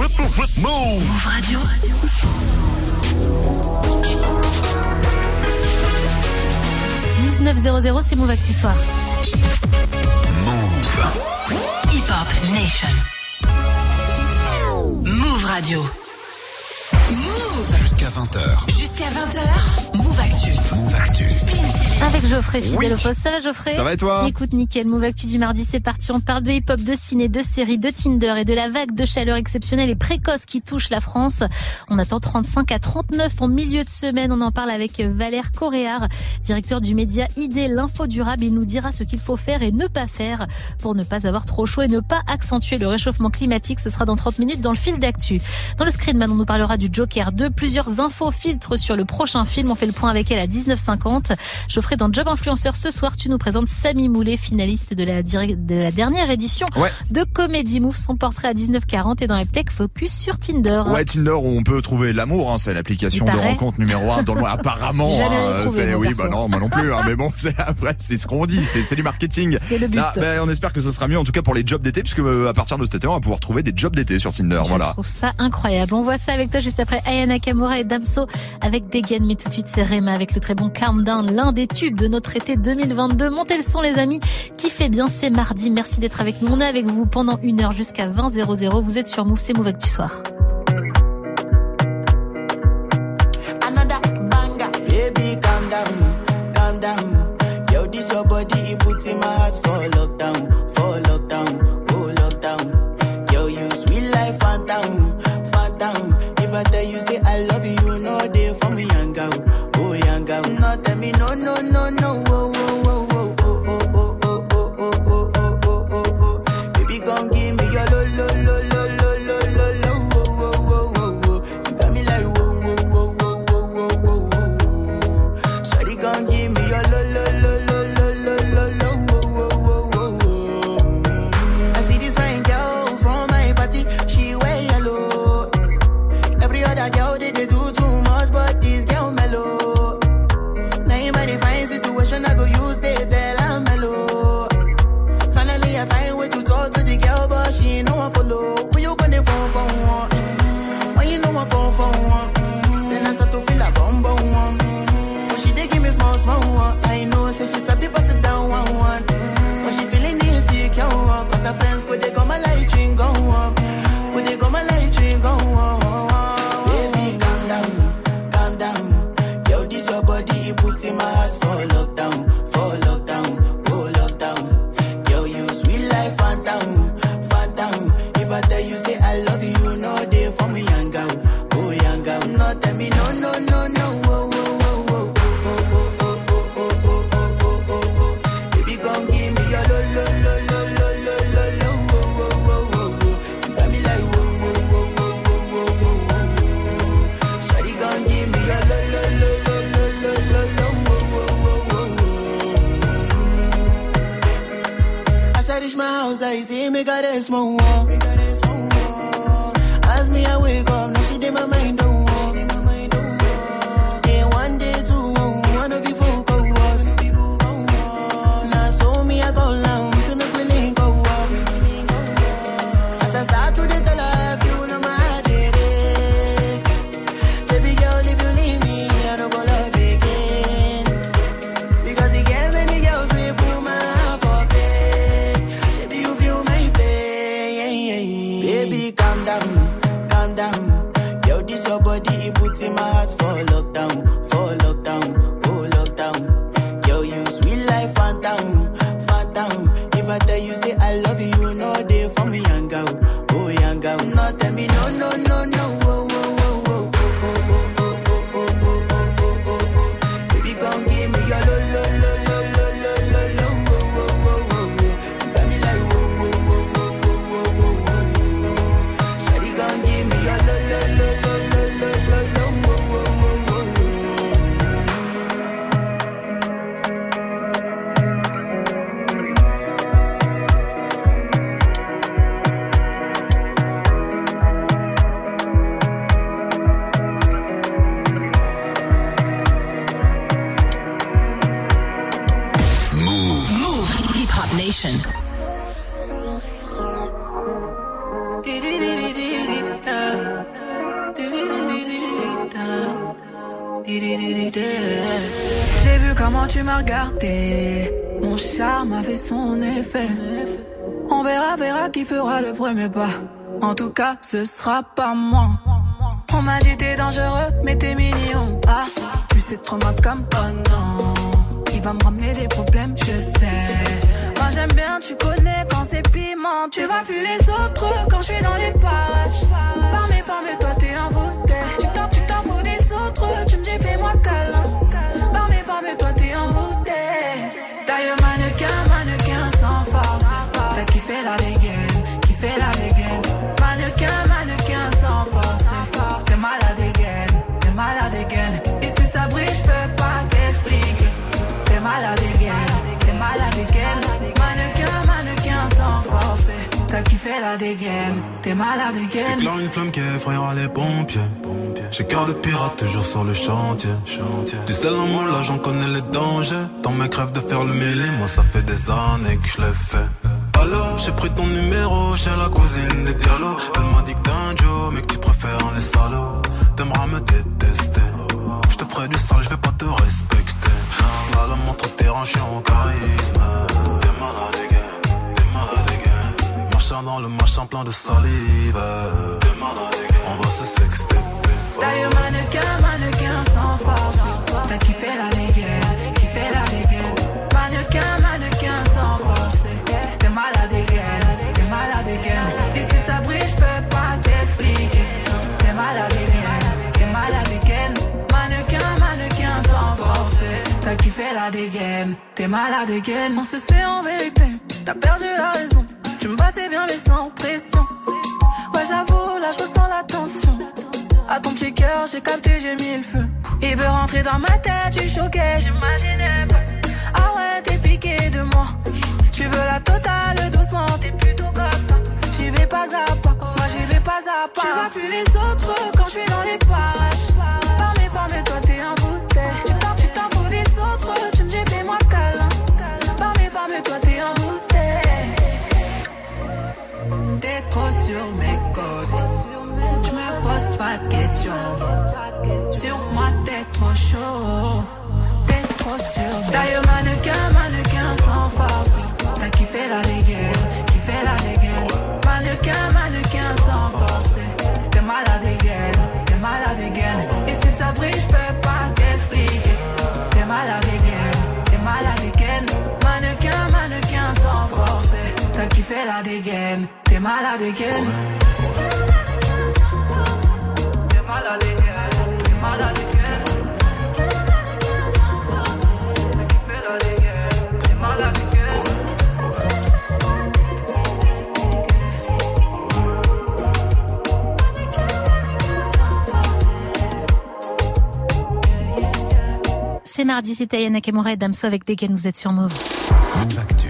Move Radio. c'est Move Actu Soir. Move. Hip Hop Nation. Move Radio. Jusqu'à 20h. Jusqu'à 20h. Move Actu. Move Actu. Avec Geoffrey fidèle au poste. Ça va Geoffrey Ça va et toi Écoute nickel, Move Actu du mardi, c'est parti. On parle de hip-hop, de ciné, de séries, de Tinder et de la vague de chaleur exceptionnelle et précoce qui touche la France. On attend 35 à 39 en milieu de semaine. On en parle avec Valère Coréard, directeur du média ID L'Info Durable. Il nous dira ce qu'il faut faire et ne pas faire pour ne pas avoir trop chaud et ne pas accentuer le réchauffement climatique. Ce sera dans 30 minutes dans le fil d'actu. Dans le Screenman, on nous parlera du Joker 2. Plusieurs infos filtres sur le prochain film. On fait le point avec elle à 19h50. Geoffrey, dans Job Influenceur, ce soir, tu nous présentes Samy Moulet, finaliste de la, de la dernière édition de Comedy Move. Son portrait à 19h40 et dans Tech Focus sur Tinder. Ouais, Tinder où on peut trouver l'amour. Hein, c'est l'application de rencontre numéro un dans le Apparemment. Jamais hein, trouvé, oui, bah non, moi non plus. Hein, mais bon, c'est après, c'est ce qu'on dit. C'est du marketing. C'est le but. Ben, on espère que ce sera mieux, en tout cas pour les jobs d'été, puisque euh, à partir de cet été, on va pouvoir trouver des jobs d'été sur Tinder. Je voilà. trouve ça incroyable. On voit ça avec toi juste après Ayana Kamura et Damso avec Degen. Mais tout de suite, c'est Rema avec le très bon Calm Down, l'un des tubes de notre été 2022. Montez le son, les amis. Qui fait bien, c'est mardi. Merci d'être avec nous. On est avec vous pendant une heure jusqu'à 20 00. Vous êtes sur Move, c'est Move Actu Soir. Down, ce sera pas moi. On m'a dit t'es dangereux, mais t'es mignon. Ah, tu sais trop ma comme oh non. Il va me ramener des problèmes, je sais. Moi j'aime bien, tu connais quand c'est piment. Tu vois plus les autres quand je suis dans les Kiffé la dégaine, t'es malade again. J'éclaire une flamme qui effrayera les pompiers. J'ai cœur de pirate toujours sur le chantier. Du sel en moi là j'en connais les dangers. Dans mes crèves de faire le mêlé, moi ça fait des années que je l'ai fait. Alors j'ai pris ton numéro chez la cousine des dialogues. Elle m'a dit que t'es un Joe, mais que tu préfères les salauds. T'aimeras me détester. Je te ferai du sale, je vais pas te respecter. Slalom entre tes rangs, je suis en charisme. T'es malade dans le plein de salive. On va se sexter. D'ailleurs, mannequin, mannequin sans force. T'as kiffé la dégaine, kiffé la dégaine. Mannequin, mannequin sans force. T'es malade again, t'es malade again. Et si ça brille, je peux pas t'expliquer. T'es malade again, t'es malade again. Mannequin, mannequin sans force. T'as kiffé la dégaine, t'es malade again. On se sait en vérité, t'as perdu la raison. Tu me passais bien, mais sans pression. Ouais, j'avoue, là, je ressens la tension. À ton petit cœur, j'ai capté, j'ai mis le feu. Il veut rentrer dans ma tête, tu choquais, j'imaginais pas. Ah ouais, t'es piqué de moi. Tu veux la totale doucement, t'es plutôt comme ça. J'y vais pas à pas, moi j'y vais pas à pas. Tu vois plus les autres quand je suis dans les parages. Par mes formes, toi t'es envoûté. Sur mes côtes. Je me pose pas de questions. Sur moi, t'es trop chaud. T'es trop sur. D'ailleurs, mannequin, mannequin sans force. T'as kiffé la dégaine, kiffé la dégaine. Mannequin, mannequin sans force. T'es malade again, t'es malade again. Et si ça brille, je peux La dégaine, t'es malade again. T'es malade again, t'es malade again. T'as kiffé la dégaine, t'es malade again. C'est mardi, c'est Ayana Nakamura et Damso avec Degen, vous êtes sur Move. Move Actu.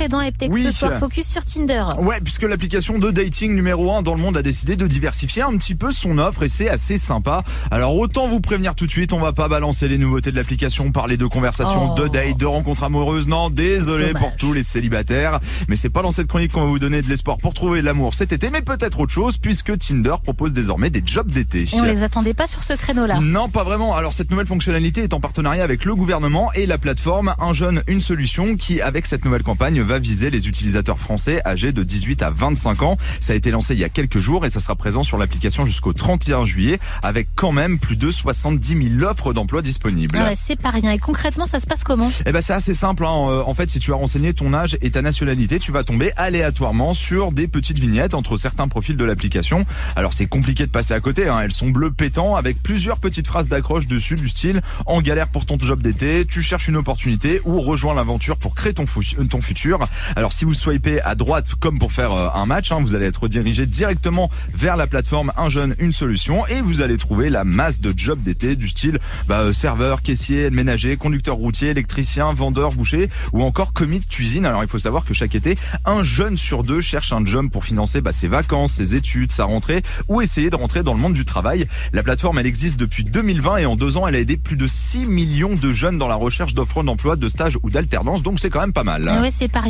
Geoffrey dans Eptex Oui. ce soir, focus sur Tinder. Ouais, puisque l'application de dating numéro 1 dans le monde a décidé de diversifier un petit peu son offre et c'est assez sympa. Alors autant vous prévenir tout de suite, on va pas balancer les nouveautés de l'application, parler de conversations, Oh. de dates, de rencontres amoureuses. Non, désolé Dommage. pour tous les célibataires, mais c'est pas dans cette chronique qu'on va vous donner de l'espoir pour trouver l'amour cet été, mais peut-être autre chose puisque Tinder propose désormais des jobs d'été. On les attendait pas sur ce créneau-là. Non, pas vraiment. Alors cette nouvelle fonctionnalité est en partenariat avec le gouvernement et la plateforme Un jeune, une solution qui, avec cette nouvelle campagne, va viser les utilisateurs français âgés de 18 à 25 ans. Ça a été lancé il y a quelques jours et ça sera présent sur l'application jusqu'au 31 juillet avec quand même plus de 70 000 offres d'emploi disponibles. Ah ouais, c'est pas rien. Et concrètement, ça se passe comment? Eh ben c'est assez simple. hein. Euh, En fait, si tu as renseigné ton âge et ta nationalité, tu vas tomber aléatoirement sur des petites vignettes entre certains profils de l'application. Alors c'est compliqué de passer à côté. hein. Elles sont bleues pétant avec plusieurs petites phrases d'accroche dessus du style en galère pour ton job d'été, tu cherches une opportunité ou rejoins l'aventure pour créer ton futur. Alors si vous swipez à droite comme pour faire euh, un match, hein, vous allez être redirigé directement vers la plateforme Un jeune, une solution et vous allez trouver la masse de jobs d'été du style bah, euh, serveur, caissier, ménager, conducteur routier, électricien, vendeur, boucher ou encore commis de cuisine. Alors il faut savoir que chaque été, un jeune sur deux cherche un job pour financer bah, ses vacances, ses études, sa rentrée ou essayer de rentrer dans le monde du travail. La plateforme, elle existe depuis 2020 et en deux ans, elle a aidé plus de 6 millions de jeunes dans la recherche d'offres d'emploi, de stages ou d'alternance. Donc c'est quand même pas mal. Ah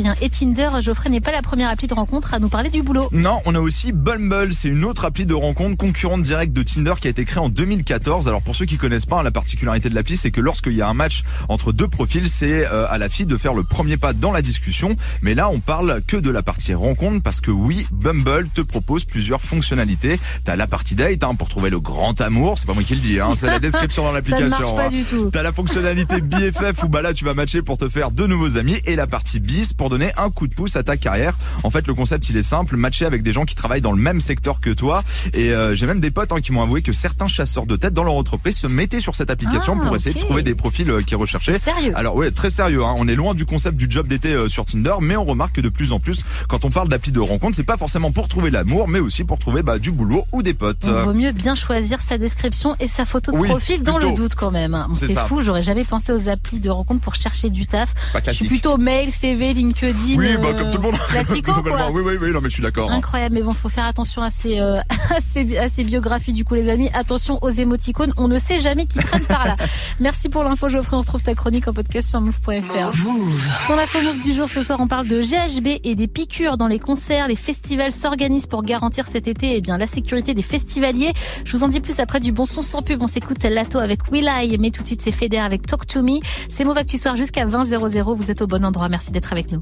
rien. Et Tinder, Geoffrey n'est pas la première appli de rencontre à nous parler du boulot. Non, on a aussi Bumble, c'est une autre appli de rencontre concurrente directe de Tinder qui a été créée en 2014. Alors pour ceux qui connaissent pas, hein, la particularité de l'appli, c'est que lorsqu'il y a un match entre deux profils, c'est euh, à la fille de faire le premier pas dans la discussion. Mais là, on parle que de la partie rencontre parce que oui, Bumble te propose plusieurs fonctionnalités. T'as la partie date hein, pour trouver le grand amour, c'est pas moi qui le dis, hein, c'est la description dans l'application. Ça ne marche pas hein. du tout. T'as la fonctionnalité BFF où bah là tu vas matcher pour te faire de nouveaux amis et la partie bis pour donner un coup de pouce à ta carrière. En fait, le concept il est simple, matcher avec des gens qui travaillent dans le même secteur que toi. Et euh, j'ai même des potes hein, qui m'ont avoué que certains chasseurs de tête dans leur entreprise se mettaient sur cette application Ah, pour essayer de trouver des profils euh, qui recherchaient. Sérieux Alors ouais, très sérieux. Hein. On est loin du concept du job d'été euh, sur Tinder, mais on remarque que de plus en plus, quand on parle d'appli de rencontre, c'est pas forcément pour trouver l'amour, mais aussi pour trouver bah, du boulot ou des potes. Il vaut mieux bien choisir sa description et sa photo de Oui, profil dans plutôt. le doute quand même. C'est fou, j'aurais jamais pensé aux applis de rencontre pour chercher du taf. Je suis plutôt mail, CV, LinkedIn. Oui, bah comme tout le monde. Classico quoi. Globalement, Oui, oui, oui, non mais je suis d'accord. hein. Incroyable, mais bon, faut faire attention à ces, euh, à ces, à ces biographies du coup les amis. Attention aux émoticônes, on ne sait jamais qui traîne par là. Merci pour l'info Geoffrey, on retrouve ta chronique en podcast sur move.fr. Dans l'info move du jour ce soir, on parle de GHB et des piqûres dans les concerts. Les festivals s'organisent pour garantir cet été eh bien, la sécurité des festivaliers. Je vous en dis plus après du bon son sans pub. On s'écoute Lato avec Will I, mais tout de suite c'est Feder avec Talk to Me. C'est Move Actu Soir jusqu'à 20 00. Vous êtes au bon endroit. Merci d'être avec nous.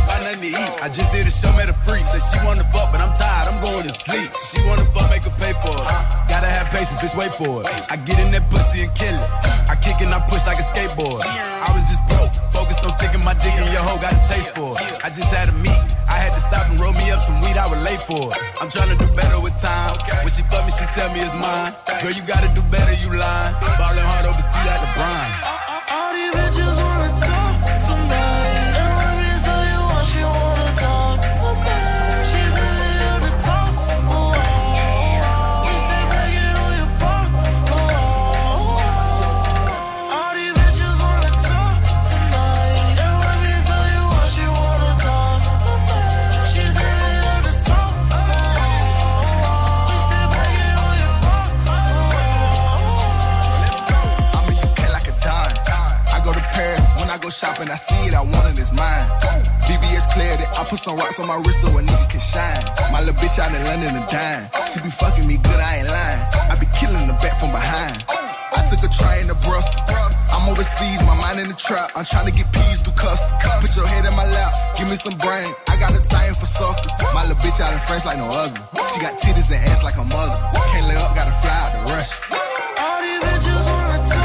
buy nothing to eat. I just did a show, made a freak. Said she wanna fuck, but I'm tired. I'm going to sleep. She wanna fuck, make her pay for it. Gotta have patience, bitch. Wait for it. I get in that pussy and kill it. I kick and I push like a skateboard. I was just broke, focused on sticking my dick in your hoe. Got a taste for it. I just had a meet. I had to stop and roll me up some weed. I was late for it. I'm trying to do better with time. When she fuck me, she tell me it's mine. Girl, you gotta do better. You lying. Ballin' hard overseas like LeBron. All these bitches shopping. I see it, I want it, it's mine. BBS cleared it. I put some rocks on my wrist so a nigga can shine. My little bitch out in London and dime. She be fucking me good, I ain't lying. I be killing the back from behind. I took a train to Brussels. I'm overseas, my mind in the trap. I'm trying to get peas through custom. Put your head in my lap, give me some brain. I got a thing for suckers. My little bitch out in France like no other. She got titties and ass like a mother. Can't lay up, gotta fly out to rush. All these bitches wanna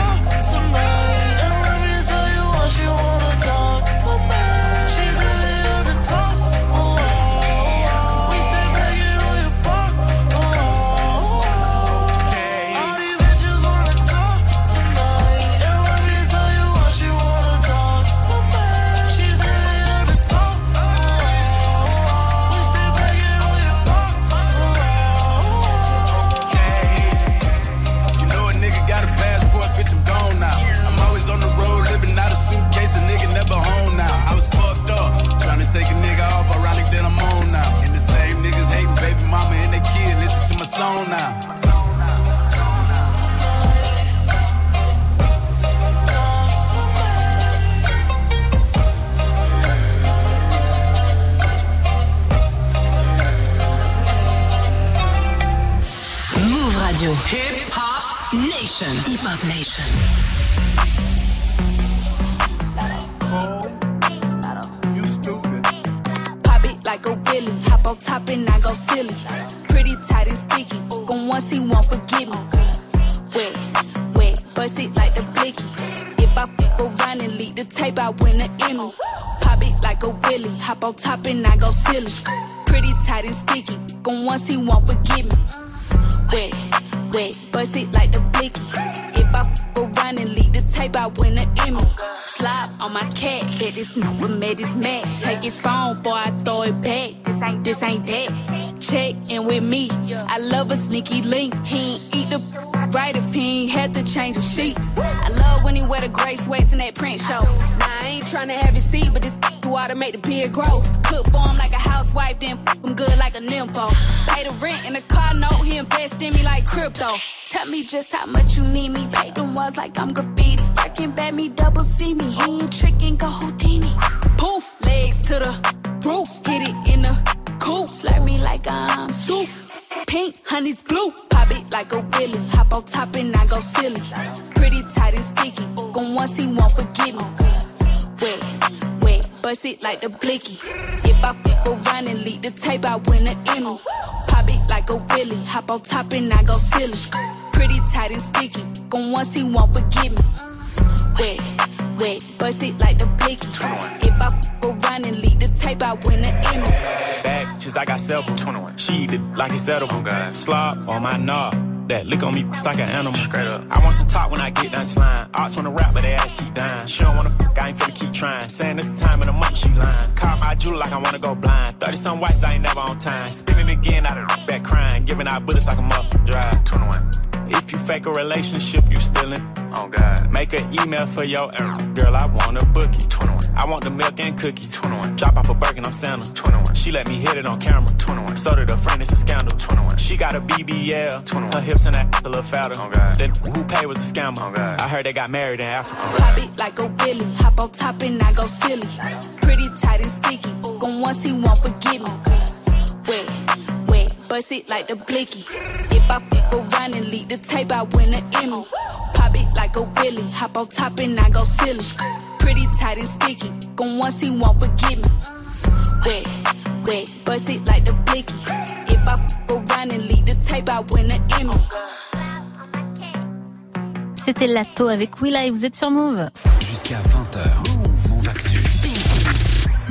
Nation. Hip Hop Nation. Pop it like a willy. Hop on top and I go silly. Pretty tight and sticky. Gon' once he won't forgive me. Wet, wet, bust it like the blicky. If I I f around and leak the tape, I win the Emmy. Pop it like a willy. Hop on top and I go silly. Pretty tight and sticky. Gon' once he won't forgive me. This nigga made his match. Take his phone, boy, I throw it back. This ain't, this ain't that. Check in with me. I love a sneaky link. He ain't eat the right if he ain't had to change the sheets. I love when he wear the gray sweats in that print show. Nah, I ain't tryna have water, make the beard grow. Cook for him like a housewife, then f him good like a nympho. Pay the rent in the car note, he invest in me like crypto. Tell me just how much you need me. Pay them walls like I'm graffiti. Working bad, me double see me. He ain't tricking, go Houdini. Poof, legs to the roof. Hit it in the coop. Slurp me like I'm soup. Pink, honey's blue. Pop it like a willy. Hop on top and I go silly. Pretty tight and sticky. Gon' once he won't forgive me. Wet, wet, bust it like the blicky. If I f around and leak the tape, I win an Emmy. Pop it like a willy. Hop on top and I go silly. Pretty tight and sticky. Gon' once he won't forgive me. Wet, wet, bust it like the blicky. If I f around and leak the tape, I win an Emmy. Bad bitches, I got several. 21. She did like it's edible. Oh, Slob on my knob. That lick on me like an animal. Straight up. I want some top when I get done slime. Arts wanna rap, but they ass keep dying. She don't wanna fuck, I ain't finna keep trying. Saying it's the time of the month, she lying. Call my jewel like I wanna go blind. 30 some whites, I ain't never on time. Spinning again, out of back crying. Giving out bullets like a muff drive. 21. If you fake a relationship, you stealing. Oh God. Make an email for your error. Girl, I want a bookie. 21. I want the milk and cookies. 21. Drop off a Birkin, I'm Santa. 21. She let me hit it on camera. 21. So did a friend, it's a scandal. 21. She got a BBL. 21. Her hips and that a little fatter. Oh God. Then who paid was a scammer. Oh God. I heard they got married in Africa. Oh, Pop it like a willy. Hop on top and I go silly. Pretty tight and sticky. Gon' once he won't forgive me. Wet, wet, bust it like the blicky. If I f around and leak the tape, I win an Emmy. Pop it like a willy. Hop on top and I go silly. Pretty tight and sticky. Gon' once he won't forgive me. Wet, wet, bust it like the blicky. If I f around and leak the tape, I win an Emmy. C'était Lato avec Will I, vous êtes sur Move. Jusqu'à 20h.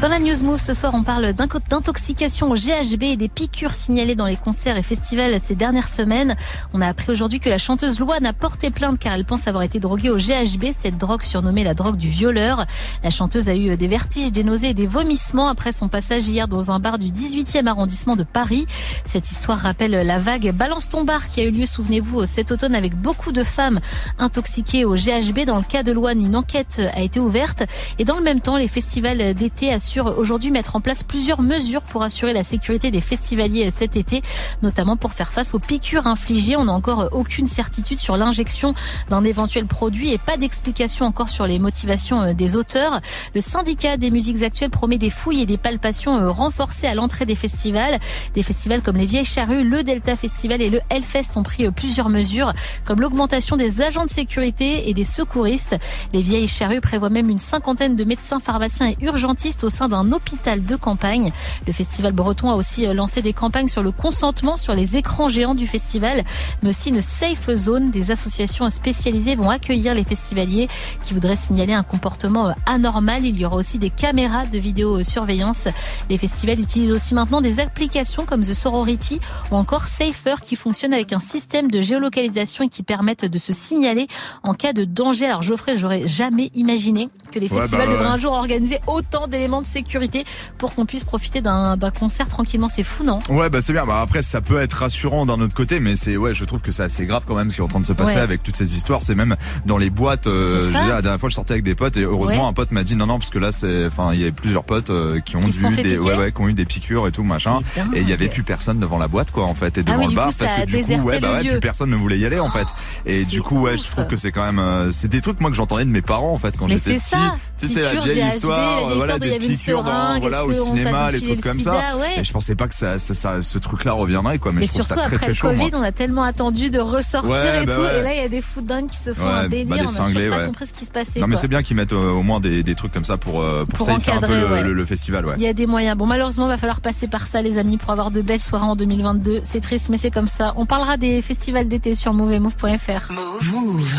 Dans la News ce soir, on parle d'intoxication au GHB et des piqûres signalées dans les concerts et festivals ces dernières semaines. On a appris aujourd'hui que la chanteuse Loane a porté plainte car elle pense avoir été droguée au GHB, cette drogue surnommée la drogue du violeur. La chanteuse a eu des vertiges, des nausées et des vomissements après son passage hier dans un bar du 18e arrondissement de Paris. Cette histoire rappelle la vague Balance ton bar qui a eu lieu, souvenez-vous, cet automne avec beaucoup de femmes intoxiquées au GHB. Dans le cas de Loane, une enquête a été ouverte et dans le même temps, les festivals d'été assurent aujourd'hui mettre en place plusieurs mesures pour assurer la sécurité des festivaliers cet été, notamment pour faire face aux piqûres infligées. On n'a encore aucune certitude sur l'injection d'un éventuel produit et pas d'explication encore sur les motivations des auteurs. Le syndicat des musiques actuelles promet des fouilles et des palpations renforcées à l'entrée des festivals. Des festivals comme les Vieilles Charrues, le Delta Festival et le Hellfest ont pris plusieurs mesures, comme l'augmentation des agents de sécurité et des secouristes. Les Vieilles Charrues prévoient même une cinquantaine de médecins, pharmaciens et urgentistes au sein d'un hôpital de campagne. Le festival breton a aussi lancé des campagnes sur le consentement sur les écrans géants du festival, mais aussi une safe zone. Des associations spécialisées vont accueillir les festivaliers qui voudraient signaler un comportement anormal. Il y aura aussi des caméras de vidéosurveillance. Les festivals utilisent aussi maintenant des applications comme The Sorority ou encore Safer qui fonctionnent avec un système de géolocalisation et qui permettent de se signaler en cas de danger. Alors Geoffrey, j'aurais jamais imaginé que les Ouais, festivals bah, devraient un jour organiser autant d'éléments de sécurité pour qu'on puisse profiter d'un concert tranquillement. C'est fou, non? Ouais, bah c'est bien. Bah après, ça peut être rassurant d'un autre côté, mais c'est ouais, je trouve que c'est assez grave quand même ce qui est en train de se passer Ouais. avec toutes ces histoires. C'est même dans les boîtes. euh, dire, la dernière fois, je sortais avec des potes et heureusement, Ouais. un pote m'a dit non, non, parce que là, c'est, enfin, il y avait plusieurs potes euh, qui ont Qui eu des, ouais, ouais, qui ont eu des piqûres et tout machin. Et il y avait plus personne devant la boîte, quoi, en fait, et Ah devant oui, le bar, coup, parce que du coup, ouais, bah ouais, plus personne ne voulait y aller, en fait. Et c'est du coup, ouais, je trouve que c'est quand même, euh, c'est des trucs moi que j'entendais de mes parents, en fait, quand j'étais petit. Tu sais, la vieille histoire, voilà, des piqûres dans, voilà, au cinéma, les trucs le comme ça. sida, ouais. Et je pensais pas que ça, ça, ça- ce truc-là reviendrait, quoi. Mais, Mais je surtout ça très, après très le chaud, moi. Covid, on a tellement attendu de ressortir Ouais, et bah tout. ouais. Et là, il y a des fous dingues qui se font Ouais, un bah, délire. des on cinglés, pas compris ce qui se passait. Non mais c'est bien qu'ils mettent euh, au moins des, des trucs comme ça pour euh, pour, Pour safer un peu encadrer, le, ouais. le- le festival ouais. Il y a des moyens. Bon, malheureusement, va falloir passer par ça, les amis, pour avoir de belles soirées en 2022. C'est triste, mais c'est comme ça. On parlera des festivals d'été sur move et move.fr. Move.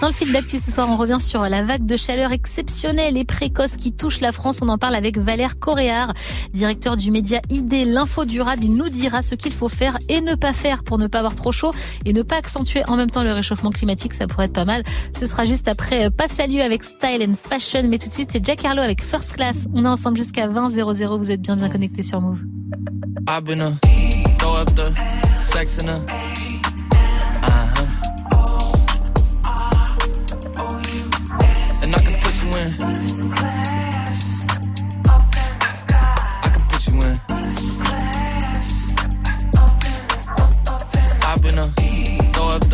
Dans le fil d'actu ce soir, on revient sur la vague de chaleur exceptionnelle et précoce qui touche la France. On en parle avec Valère Coréard, directeur du média ID L'Info Durable. Il nous dira ce qu'il faut faire et ne pas faire pour ne pas avoir trop chaud et ne pas accentuer en même temps le réchauffement climatique. Ça pourrait être pas mal. Ce sera juste après euh, Passe à lieu avec Style and Fashion. Mais tout de suite, c'est Jack Harlow avec First Class. On est ensemble jusqu'à 20 00. Vous êtes bien bien connectés sur Move. I've been up the sex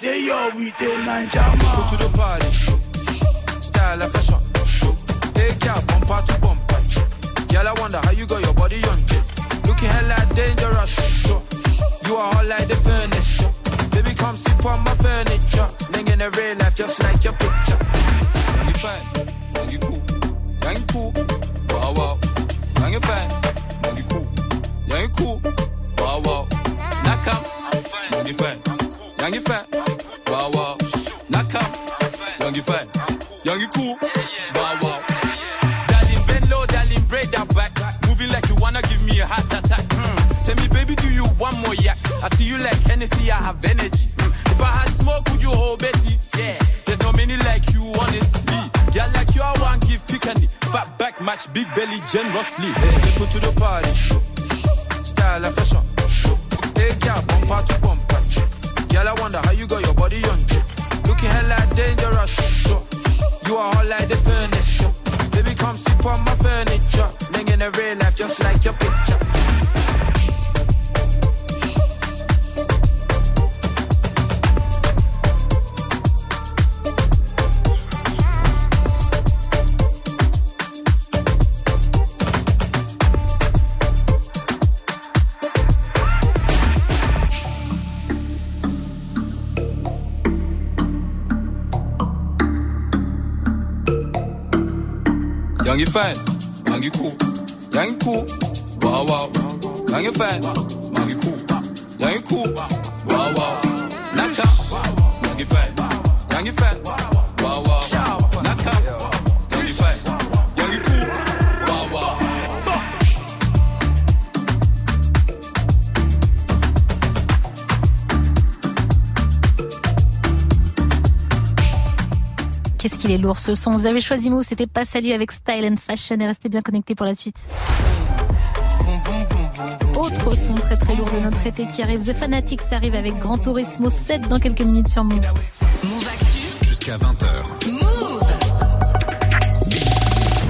say you're with a Ninja Go to the party. Style and fashion. Hey, girl, bumper to bumper. Girl, I wonder how you got your body on. Looking hella dangerous. You are hot like the furniture. Baby, come sit on my furniture. Ling in a real life, just like your picture. You fine, you cool. You cool. Wow, wow. You fine, you cool. You cool. Wow, wow. Up, young, you fine. You fine. Fine. Young, you cool. Wow, wow. Darling, bend low, darling, break that back. Moving like you wanna give me a heart attack. Mm. Tell me, baby, do you want more yak? I see you like Hennessy, I have energy. Mm. If I had smoke, would you hold Betty? Yeah. There's no many like you, honestly. Yeah, like you, I want give Piccani. Fat back match, big belly generously. Hey, to the party. Qu'il est lourd ce son. Vous avez choisi Move, c'était pas salut avec Style and Fashion et restez bien connectés pour la suite. Autre son très très lourd de notre été qui arrive. The Fanatics arrive avec Grand Turismo 7 dans quelques minutes sur Move. Jusqu'à 20h.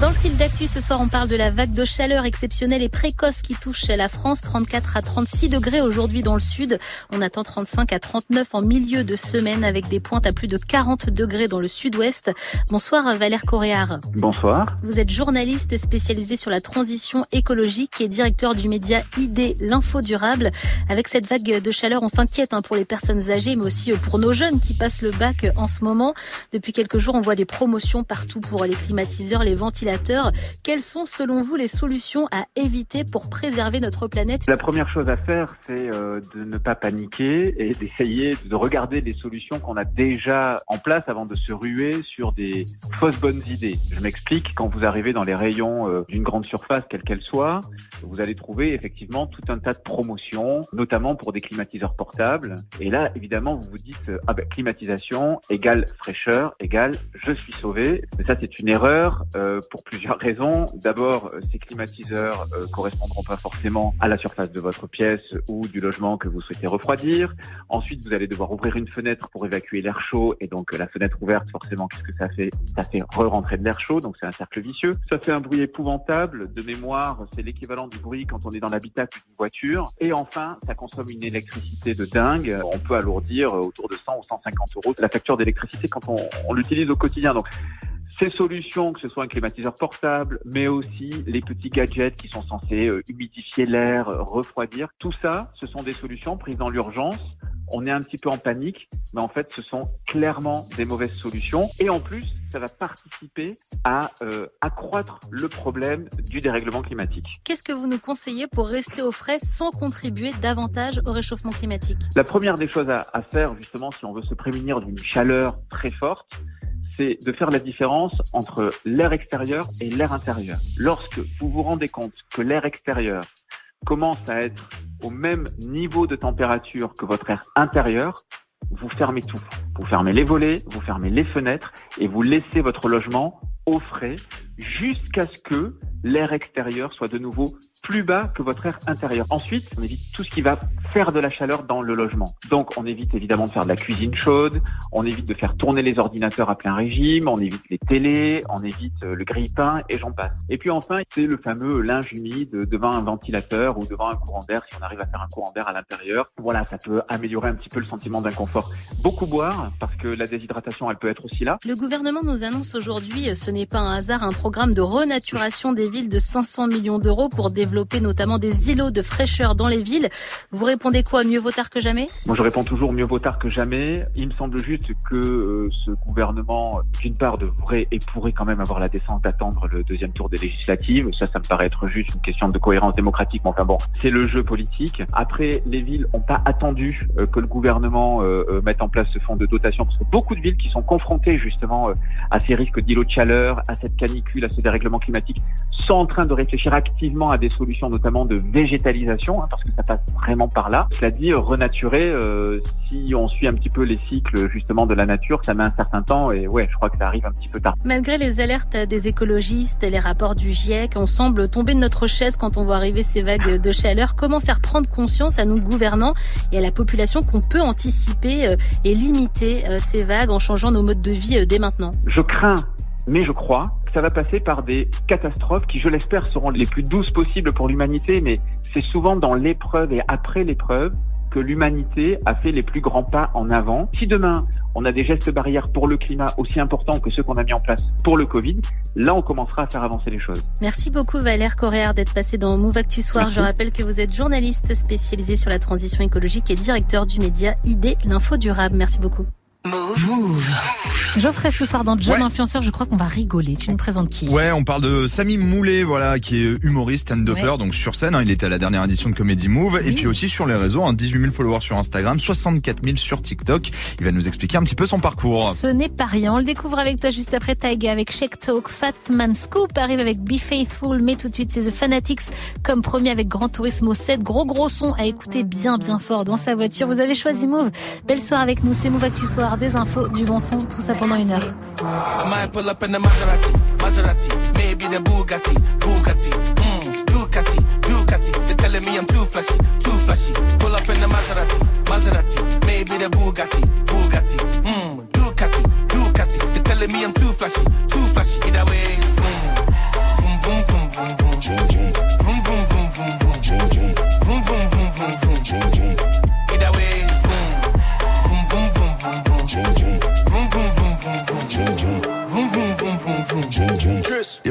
Dans le fil d'actu, ce soir, on parle de la vague de chaleur exceptionnelle et précoce qui touche la France. 34 à 36 degrés aujourd'hui dans le sud. On attend 35 à 39 en milieu de semaine avec des pointes à plus de 40 degrés dans le sud-ouest. Bonsoir Valère Coréard. Bonsoir. Vous êtes journaliste spécialisé sur la transition écologique et directeur du média ID L'Info Durable. Avec cette vague de chaleur, on s'inquiète hein, pour les personnes âgées, mais aussi pour nos jeunes qui passent le bac en ce moment. Depuis quelques jours, on voit des promotions partout pour les climatiseurs, les ventilateurs. Quelles sont selon vous les solutions à éviter pour préserver notre planète? La première chose à faire, c'est euh, de ne pas paniquer et d'essayer de regarder les solutions qu'on a déjà en place avant de se ruer sur des fausses bonnes idées. Je m'explique, quand vous arrivez dans les rayons euh, d'une grande surface, quelle qu'elle soit, vous allez trouver effectivement tout un tas de promotions, notamment pour des climatiseurs portables. Et là, évidemment, vous vous dites, ah ben, climatisation égale fraîcheur égale je suis sauvé. Mais ça, c'est une erreur euh, pour plusieurs raisons. D'abord, euh, ces climatiseurs euh, correspondront pas forcément à la surface de votre pièce ou du logement que vous souhaitez refroidir. Ensuite, vous allez devoir ouvrir une fenêtre pour évacuer l'air chaud et donc euh, la fenêtre ouverte, forcément, qu'est-ce que ça fait? Ça fait re-rentrer de l'air chaud, donc c'est un cercle vicieux. Ça fait un bruit épouvantable. De mémoire, c'est l'équivalent du bruit quand on est dans l'habitacle d'une voiture. Et enfin, ça consomme une électricité de dingue. On peut alourdir euh, autour de 100 ou 150 euros la facture d'électricité quand on, on l'utilise au quotidien. Donc ces solutions, que ce soit un climatiseur portable, mais aussi les petits gadgets qui sont censés euh, humidifier l'air, euh, refroidir, tout ça, ce sont des solutions prises dans l'urgence. On est un petit peu en panique, mais en fait, ce sont clairement des mauvaises solutions. Et en plus, ça va participer à euh, accroître le problème du dérèglement climatique. Qu'est-ce que vous nous conseillez pour rester au frais sans contribuer davantage au réchauffement climatique? La première des choses à, à faire, justement, si on veut se prémunir d'une chaleur très forte, c'est de faire la différence entre l'air extérieur et l'air intérieur. Lorsque vous vous rendez compte que l'air extérieur commence à être au même niveau de température que votre air intérieur, vous fermez tout. Vous fermez les volets, vous fermez les fenêtres et vous laissez votre logement au frais jusqu'à ce que l'air extérieur soit de nouveau plus bas que votre air intérieur. Ensuite, on évite tout ce qui va faire de la chaleur dans le logement. Donc, on évite évidemment de faire de la cuisine chaude, on évite de faire tourner les ordinateurs à plein régime, on évite les télés, on évite euh, le grille-pain et j'en passe. Et puis enfin, c'est le fameux linge humide devant un ventilateur ou devant un courant d'air si on arrive à faire un courant d'air à l'intérieur. Voilà, ça peut améliorer un petit peu le sentiment d'inconfort. Beaucoup boire parce que la déshydratation, elle peut être aussi là. Le gouvernement nous annonce aujourd'hui, ce n'est pas un hasard, un programme de renaturation des villes de 500 millions d'euros pour développer notamment des îlots de fraîcheur dans les villes. Vous répondez quoi Mieux vaut tard que jamais? Moi, je réponds toujours mieux vaut tard que jamais. Il me semble juste que euh, ce gouvernement, d'une part, devrait et pourrait quand même avoir la décence d'attendre le deuxième tour des législatives. Ça, ça me paraît être juste une question de cohérence démocratique. Mais enfin bon, c'est le jeu politique. Après, les villes n'ont pas attendu euh, que le gouvernement euh, mette en place ce fonds de dotation parce que beaucoup de villes qui sont confrontées justement à ces risques d'îlots de chaleur, à cette canicule, à ce dérèglement climatique, sont en train de réfléchir activement à des solutions, notamment de végétalisation, hein, parce que ça passe vraiment par là. Cela dit, renaturer, euh, si on suit un petit peu les cycles justement de la nature, ça met un certain temps et ouais, je crois que ça arrive un petit peu tard. Malgré les alertes des écologistes et les rapports du GIEC, on semble tomber de notre chaise quand on voit arriver ces vagues de chaleur. Comment faire prendre conscience à nous gouvernants et à la population qu'on peut anticiper euh, et limiter euh, ces vagues en changeant nos modes de vie euh, dès maintenant? Je crains mais je crois que ça va passer par des catastrophes qui, je l'espère, seront les plus douces possibles pour l'humanité, mais c'est souvent dans l'épreuve et après l'épreuve que l'humanité a fait les plus grands pas en avant. Si demain, on a des gestes barrières pour le climat aussi importants que ceux qu'on a mis en place pour le Covid, là, on commencera à faire avancer les choses. Merci beaucoup Valère Coréard d'être passé dans Move Actu Soir. Merci. Je rappelle que vous êtes journaliste spécialisé sur la transition écologique et directeur du média ID, l'info durable. Merci beaucoup. Move. Move. Geoffrey, ce soir dans John Ouais. Influenceur, je crois qu'on va rigoler. Tu nous présentes qui? Ouais, on parle de Samy Moulet, voilà, qui est humoriste, stand-upper, Ouais. donc sur scène. hein, il était à la dernière édition de Comedy Move. Et puis aussi sur les réseaux, hein, 18 000 followers sur Instagram, 64 000 sur TikTok. Il va nous expliquer un petit peu son parcours. Ce n'est pas rien. On le découvre avec toi juste après Taiga avec Shake Talk. Fatman Scoop arrive avec Be Faithful. Mais tout de suite, c'est The Fanatics comme premier avec Grand Turismo 7. Gros gros son à écouter bien bien fort dans sa voiture. Vous avez choisi Move. Belle soirée avec nous. C'est Move Actu Soir. Des infos, du bon son, tout ça pendant une heure. They're telling me I'm too flashy, too flashy. Either way,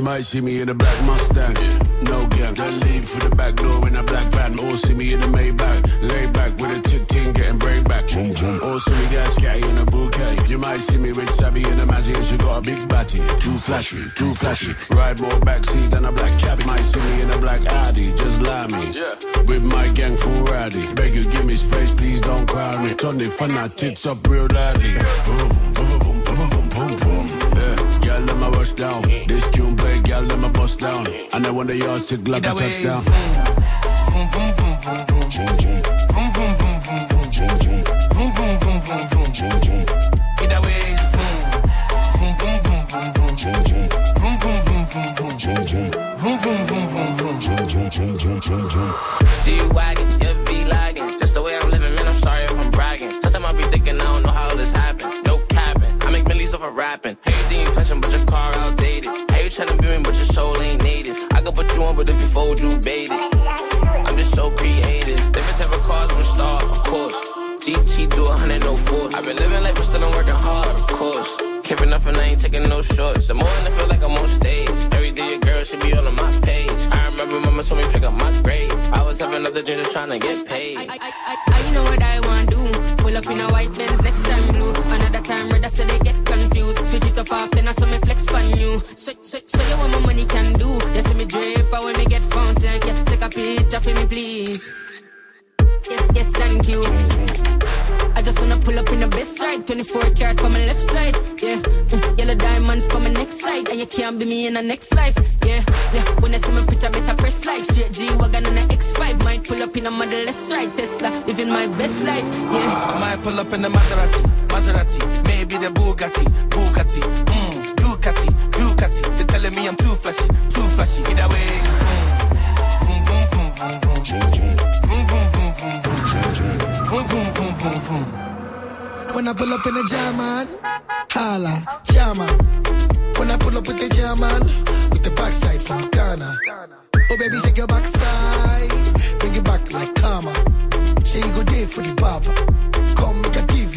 might see me in a black Mustang, no gang. Then leave through the back door in a black van. Or see me in a Maybach, lay back with a tick ting, getting break back. Or see me get scatty in a bouquet. You might see me with Savvy in a Mazzy and she got a big batty. Too flashy, too flashy. Ride more backseat than a black cabbie. Might see me in a black Audi, just lie me. Yeah. With my gang full rowdy. Beg you, give me space, please don't crowd me. Turn the fun, I tits up real loudly. Vroom, touchdown. This June break, y'all let me bust down. I know one of y'all took a touchdown. You tryna be me, but your soul ain't native. I could put you on, but if you fold, you bait it. I'm just so creative. Different type of cars, I'm a star, of course. GT do a hundred, no force. I've been living life, but still I'm working hard, of course. Caring and I ain't taking no shorts. The more I feel like I'm on stage. Every day your girl should be on my page. I remember mama told me pick up my grade. I was having other dreams just trying to get paid. I know what I want to do. Pull up in a white Benz, next time blue. Time red, so they get confused. Switch it up often, I saw me flex pan you. So, so, so you what my money can do. You see me drip, but when me get fountain, yeah, take a picture for me, please. Yes, yes, thank you. I just wanna pull up in the best ride. 24 karat for my left side. Yeah, mm, yellow diamonds for my next side. And you can't be me in the next life. Yeah, yeah. When I see my picture, better press like straight G wagon and a X5. Might pull up in a Model S ride. Tesla, living my best life. Yeah. I might pull up in the Maserati, Maserati, maybe the Bugatti, Bugatti, mm, Ducati, Ducati. They're telling me I'm too flashy, too flashy. Either way, vroom, vroom, vroom, vroom, vroom, vroom, vroom, vroom, vroom, vroom, vroom, vroom, vroom, vroom, vroom. When I pull up in the German, holla, German. When I pull up with the German, with the backside from Ghana. Oh baby, shake your backside, bring it back like karma. Say you go there for the barber. Come make I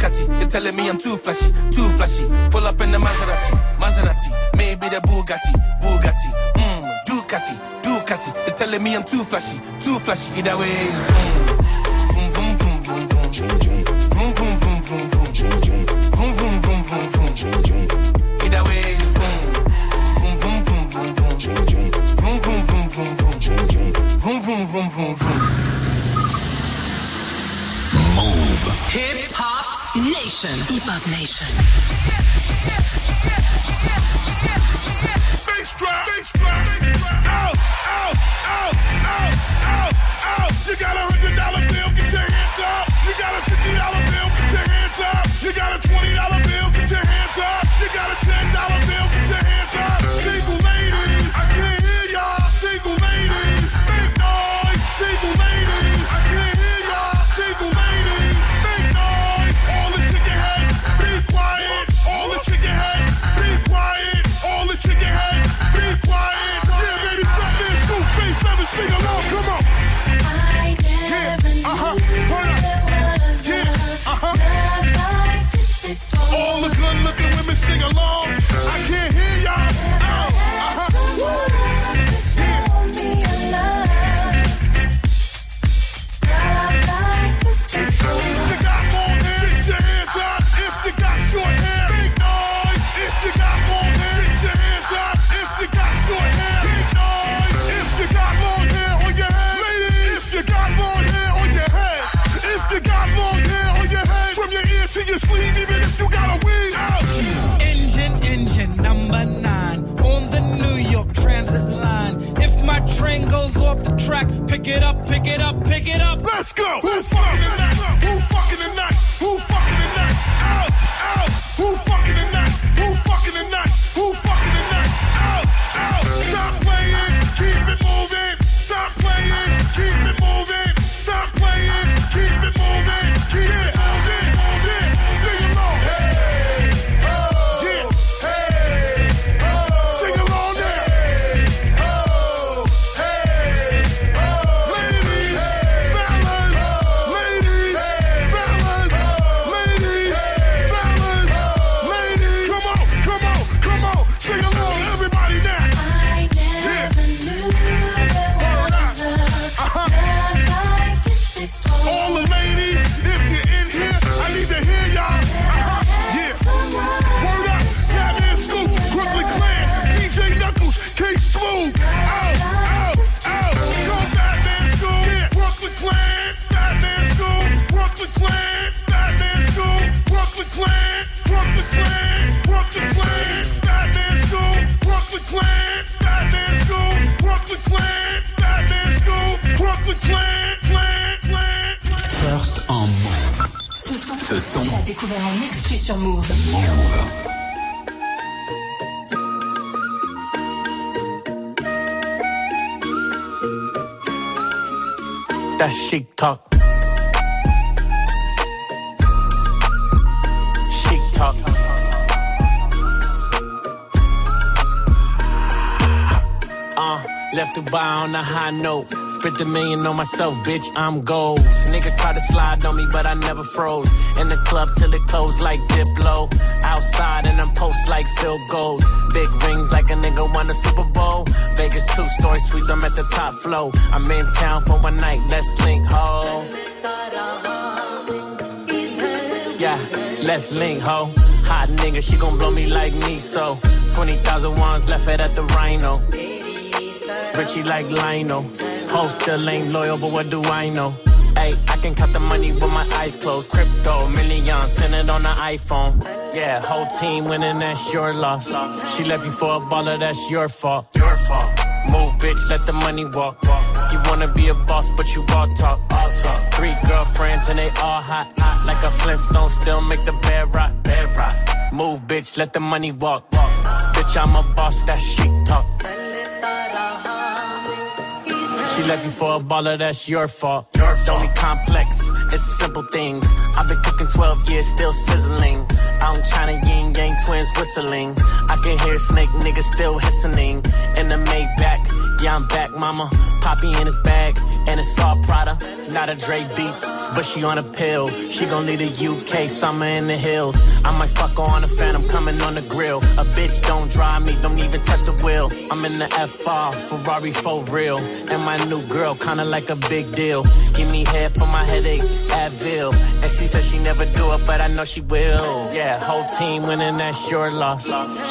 Ducati. They're telling me I'm too flashy, too flashy. Pull up in the Maserati, Maserati, maybe the Bugatti, Bugatti, hmm, Ducati, Ducati. They're telling me I'm too flashy, too flashy. Either way, vroom, vroom, vroom, vroom, vroom, vroom, vroom, vroom, vroom, vroom, vroom, vroom, vroom, vroom, vroom, vroom, vroom. Either way, vroom, vroom, vroom, vroom, vroom, vroom, vroom, vroom, vroom, vroom, vroom, vroom. Vroom, vroom, vroom, vroom, vroom. Move. Hip Hop Nation. Hip Hop Nation. Bass drop, bass drop. Out, out, out, out, out, out. You got a hundred dollar bill, get your hands up. You got a fifty dollar bill, sur Move. Move. That chic talk. Left Dubai on a high note. Spent a million on myself, bitch. I'm gold. Niggas try to slide on me, but I never froze. In the club till it closed like Diplo. Outside and I'm post like Phil goals. Big rings like a nigga won a Super Bowl. Vegas two story suites, I'm at the top flow. I'm in town for one night, let's link, ho. Yeah, let's link, ho. Hot nigga, she gon' blow me like me, so 20,000 ones left it at the Rhino. Richie like Lionel. Ho still ain't loyal, but what do I know? Hey, I can count the money with my eyes closed. Crypto, million, send it on the iPhone. Yeah, whole team winning, that's your loss. She left you for a baller, that's your fault. Your fault. Move, bitch, let the money walk. You wanna be a boss, but you all talk. All talk. Three girlfriends and they all hot. hot. Like a Flintstone, still make the bed rock. Bed rock. Move, bitch, let the money walk. Bitch, I'm a boss, that shit talk. She left you for a baller, that's your fault. Your Don't be complex, it's simple things. I've been cooking 12 years, still sizzling. I'm China, yin yang twins whistling. I can hear snake niggas still hissing. In the Maybach, yeah, I'm back, mama. Poppy in his bag, and it's all Prada. Not a Dre Beats, but she on a pill. She gon' leave the UK, summer in the hills. I might fuck her on the phantom, coming on the grill. A bitch don't drive me, don't even touch the wheel. I'm in the FR, Ferrari for real. And my new girl, kinda like a big deal. Give me head for my headache, Advil. And she said she never do it, but I know she will. Yeah, whole team winning, that's your loss.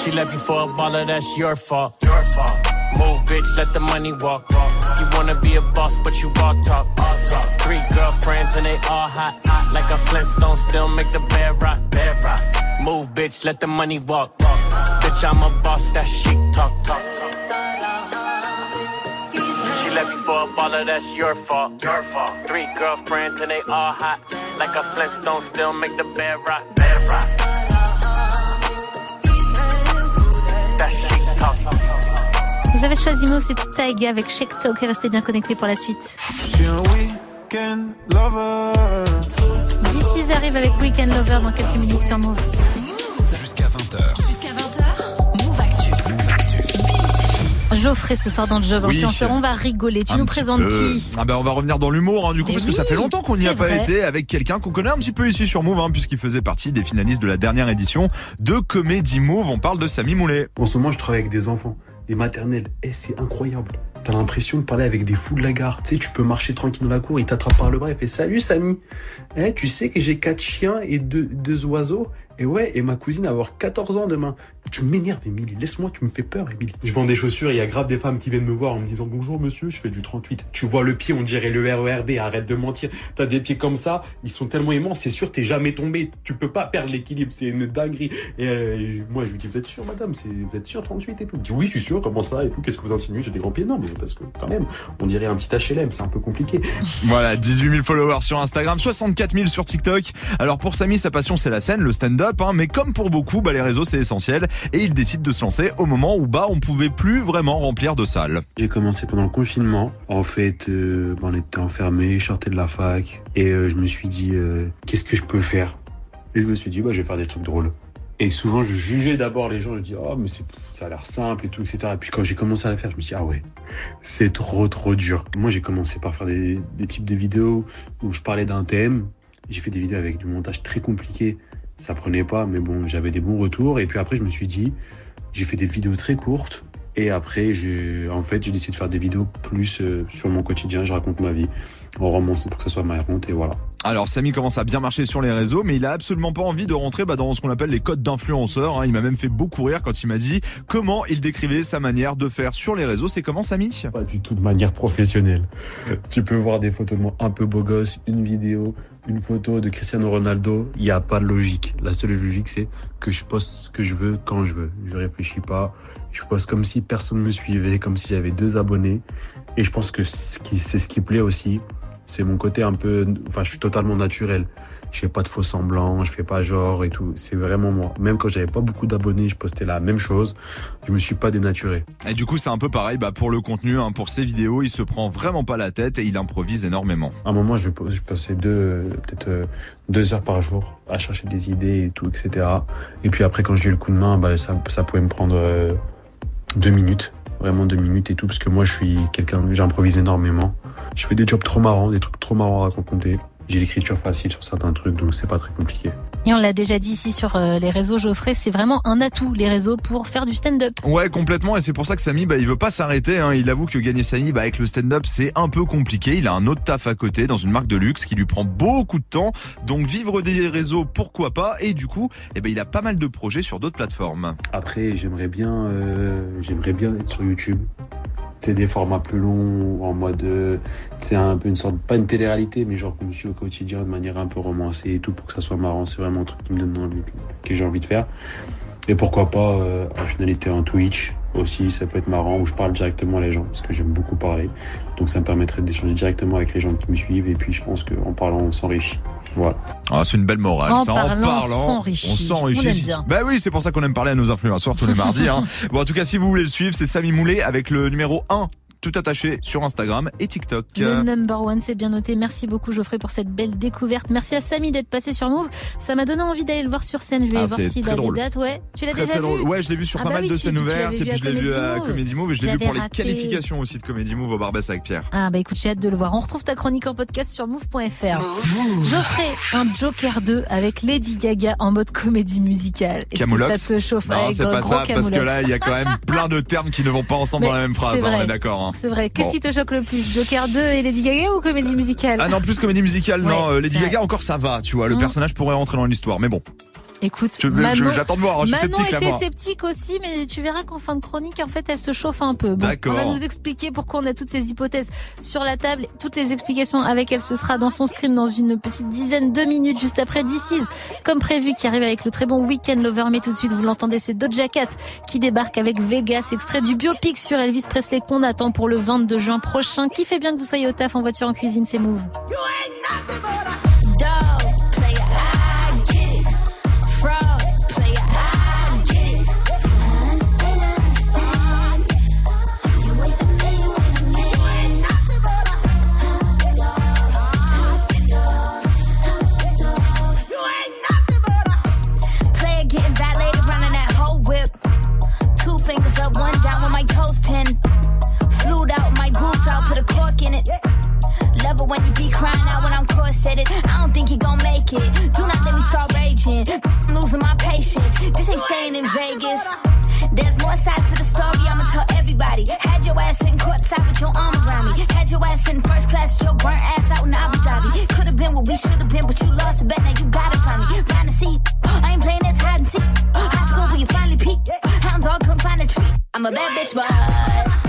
She left you for a baller, that's your fault. Your fault. Move, bitch, let the money walk. You wanna be a boss, but you all talk. Three girlfriends and they all hot. Like a Flintstone, still make the bed rock. Bed rock. Move, bitch, let the money walk. Bitch, I'm a boss, that shit talk. talk. Baller, that's your fault. Your fault. Three girlfriends and they all hot. Like a Flintstone, still make the bed rock. Bed rock. That shit talk. Vous avez choisi Move, c'est Taiga avec Shake Talk et restez bien connectés pour la suite. Weekend lover. D'ici arrive avec Weekend Lover dans quelques minutes sur Move. Jusqu'à 20h. Jusqu'à 20h, Geoffrey ce soir dans le Job Oui. Influenceur, on va rigoler. Tu Un nous présentes peu. qui? Ah ben On va revenir dans l'humour, hein, du coup, Mais parce que ça fait longtemps qu'on n'y a pas vrai. été avec quelqu'un qu'on connaît un petit peu ici sur Move, hein, puisqu'il faisait partie des finalistes de la dernière édition de Comédie Move. On parle de Samy Moulet. En ce moment, je travaille avec des enfants, des maternelles. Et c'est incroyable. T'as l'impression de parler avec des fous de la gare. Tu sais, tu peux marcher tranquille dans la cour, il t'attrape par le bras, il fait Salut Samy Eh, tu sais que j'ai quatre chiens et deux, deux oiseaux Et ouais, et ma cousine va avoir 14 ans demain. Tu m'énerves, Émilie. Laisse-moi, tu me fais peur, Émilie. Je vends des chaussures, il y a grave des femmes qui viennent me voir en me disant Bonjour monsieur, je fais du 38. Tu vois le pied, on dirait le RERB, arrête de mentir. T'as des pieds comme ça, ils sont tellement immenses, c'est sûr, t'es jamais tombé. Tu peux pas perdre l'équilibre, c'est une dinguerie. Et euh, moi, je lui dis Vous êtes sûr, madame C'est- Vous êtes sûr, 38 et tout? Elle dit Oui, je suis sûr, comment ça et tout? Qu'est-ce que vous insinuez? J'ai des grands pieds? Non, mais parce que quand même, on dirait un petit HLM, c'est un peu compliqué. Voilà, 18 000 followers sur Instagram, 64 000 sur TikTok. Alors pour Samy, sa passion c'est la scène, le stand-up, hein, mais comme pour beaucoup, bah, les réseaux c'est essentiel et il décide de se lancer au moment où bah on pouvait plus vraiment remplir de salles. J'ai commencé pendant le confinement. En fait, euh, on était enfermés, je sortais de la fac et euh, je me suis dit euh, qu'est-ce que je peux faire? Et je me suis dit bah je vais faire des trucs drôles. Et souvent je jugeais d'abord les gens, je dis oh mais ça a l'air simple et tout etc. Et puis quand j'ai commencé à le faire, je me suis dit ah ouais c'est trop trop dur. Moi j'ai commencé par faire des, des types de vidéos où je parlais d'un thème. J'ai fait des vidéos avec du montage très compliqué. Ça prenait pas, mais bon j'avais des bons retours. Et puis après je me suis dit j'ai fait des vidéos très courtes. Et après, en fait, j'ai décidé de faire des vidéos plus euh, sur mon quotidien. Je raconte ma vie en romance pour que ça soit ma raconte et voilà. Alors Samy commence à bien marcher sur les réseaux, mais il a absolument pas envie de rentrer bah, dans ce qu'on appelle les codes d'influenceur. hein. Il m'a même fait beaucoup rire quand il m'a dit comment il décrivait sa manière de faire sur les réseaux. C'est comment Samy? Pas du tout de manière professionnelle. Tu peux voir des photos de moi un peu beau gosse, une vidéo, une photo de Cristiano Ronaldo. Il n'y a pas de logique. La seule logique, c'est que je poste ce que je veux quand je veux. Je réfléchis pas. Je poste comme si personne me suivait, comme si j'avais deux abonnés. Et je pense que c'est ce qui plaît aussi. C'est mon côté un peu. Enfin, je suis totalement naturel. Je fais pas de faux semblants, je fais pas genre et tout. C'est vraiment moi. Même quand j'avais pas beaucoup d'abonnés, je postais la même chose. Je me suis pas dénaturé. Et du coup c'est un peu pareil bah, pour le contenu, hein, pour ses vidéos, il se prend vraiment pas la tête et il improvise énormément. À un moment, je, je passais deux, peut-être euh, deux heures par jour à chercher des idées et tout, etc. Et puis après, quand j'ai eu le coup de main, bah, ça, ça pouvait me prendre euh, deux minutes, vraiment deux minutes et tout, parce que moi, je suis quelqu'un, j'improvise énormément. Je fais des jobs trop marrants, des trucs trop marrants à raconter. J'ai l'écriture facile sur certains trucs, donc c'est pas très compliqué. Et on l'a déjà dit ici sur euh, les réseaux, Geoffrey, c'est vraiment un atout, les réseaux, pour faire du stand-up. Ouais, complètement, et c'est pour ça que Samy, bah, il veut pas s'arrêter. Hein. Il avoue que gagner Samy, bah, avec le stand-up, c'est un peu compliqué. Il a un autre taf à côté dans une marque de luxe qui lui prend beaucoup de temps. Donc vivre des réseaux, pourquoi pas? Et du coup, eh ben, il a pas mal de projets sur d'autres plateformes. Après, j'aimerais bien, euh, j'aimerais bien être sur YouTube. C'est des formats plus longs, en mode, euh, c'est un peu une sorte, pas une télé-réalité, mais genre comme je suis au quotidien de manière un peu romancée et tout pour que ça soit marrant. C'est vraiment un truc qui me donne envie, que j'ai envie de faire. Et pourquoi pas euh, en finalité en Twitch aussi, ça peut être marrant où je parle directement à les gens parce que j'aime beaucoup parler. Donc ça me permettrait d'échanger directement avec les gens qui me suivent et puis je pense qu'en parlant on s'enrichit. Voilà. Ah, c'est une belle morale. En ça, parlant, en parlant, on s'enrichit. on s'enrichit. On aime bien. Bah oui, c'est pour ça qu'on aime parler à nos influenceurs tous les mardis. Hein. Bon, en tout cas, si vous voulez le suivre, c'est Samy Moulet avec le numéro 1 tout attaché sur Instagram et TikTok. Le number one, c'est bien noté. Merci beaucoup Geoffrey pour cette belle découverte. Merci à Samy d'être passé sur Move. Ça m'a donné envie d'aller le voir sur scène. Je vais Ah, voir s'il très a des drôle. dates. Ouais. Tu l'as Très, déjà très vu? Drôle. Ouais, je l'ai vu sur Ah pas bah mal oui, de scènes ouvertes et puis je l'ai vu à Move. Comedy Move et je l'ai vu pour les raté. qualifications aussi de Comedy Move au Barbès avec Pierre. Ah bah écoute, j'ai hâte de le voir. On retrouve ta chronique en podcast sur move.fr. Geoffrey, un Joker 2 avec Lady Gaga en mode comédie musicale. Est-ce que ça te chauffe Non, c'est pas ça, parce que là, il y a quand même plein de termes qui ne vont pas ensemble dans la même phrase, hein, on est d'accord. Hein. C'est vrai. Qu'est-ce Bon. qui te choque le plus Joker 2 et Lady Gaga ou comédie musicale? Ah non, plus comédie musicale, non. Ouais, euh, Lady Gaga, encore ça va, tu vois. Le Mm. personnage pourrait rentrer dans l'histoire, mais bon. Écoute, Je- je- Manon, j'attends de voir, hein, je suis Manon sceptique, là, était moi. sceptique aussi, mais tu verras qu'en fin de chronique, en fait, elle se chauffe un peu. Bon, D'accord. On va nous expliquer pourquoi on a toutes ces hypothèses sur la table. Toutes les explications avec elle, ce sera dans son screen dans une petite dizaine de minutes, juste après DC's, comme prévu, qui arrive avec le très bon Weekend Lover. Mais tout de suite, vous l'entendez, c'est Doja Cat qui débarque avec Vegas, extrait du biopic sur Elvis Presley qu'on attend pour le 22 juin prochain. Qui fait bien que vous soyez au taf en voiture, en cuisine, c'est Move. Dog, Love it when you be crying out when I'm corseted. I don't think you gon' make it. Do not let me start raging. I'm losing my patience. This ain't staying in Vegas. There's more sides to the story, I'ma tell everybody. Had your ass in courtside with your arm around me. Had your ass in first class with your burnt ass out in Abu Dhabi. Could've been what we should've been, but you lost a bet, now you gotta find me. Find a seat. I ain't playing this hide and seek. High school, but you finally peaked. Hound dog couldn't find a treat. I'm a bad bitch, but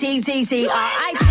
Z Z Z R I P.